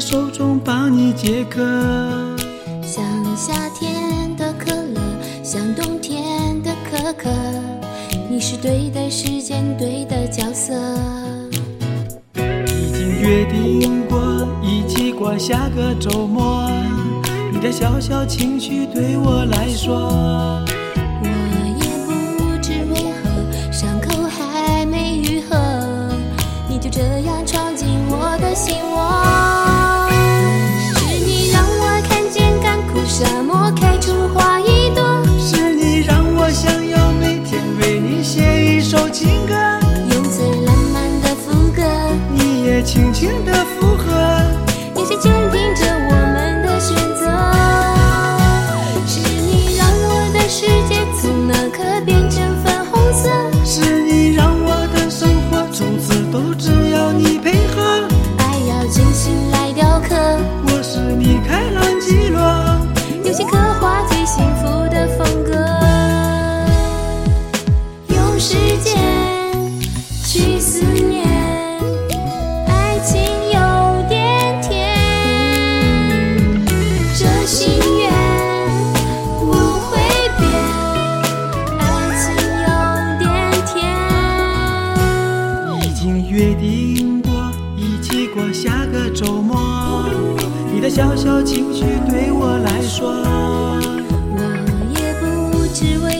手中，帮你解渴。像夏天你是对的时间，对的角色。已经约定过一起过下个周末，你的小小情绪对我来说，我也不知为何，伤口还没愈合，你就这样闯进我的心窝。轻轻的附和。眼神坚定着我们的选择。是你让我的世界从那刻变成粉红色，是你让我的生活从此都只要你配合。爱要精心来雕刻。我是你开朗基罗，用心刻画最幸福的风格，那个周末。你的小小情绪对我来说，我也不知为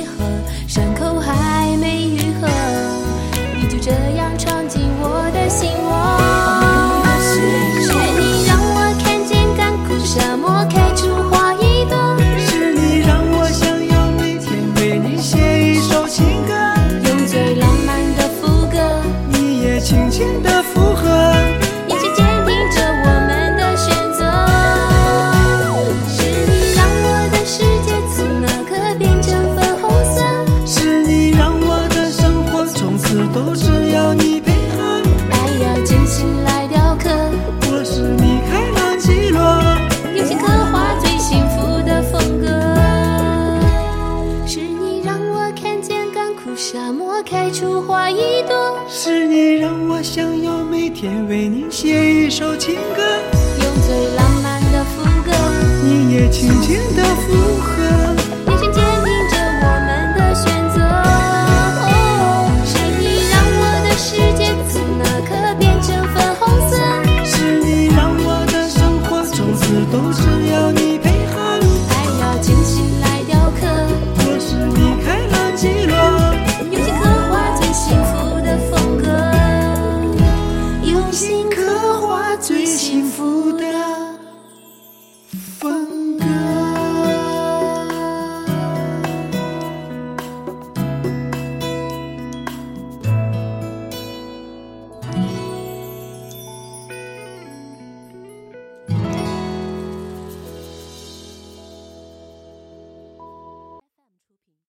想要每天为你写一首情歌，用最浪漫的副歌，你也轻轻的附和。眼神坚定着我们的选择。哦，是你让我的世界从那刻变成粉红色，是你让我的生活从此都只要你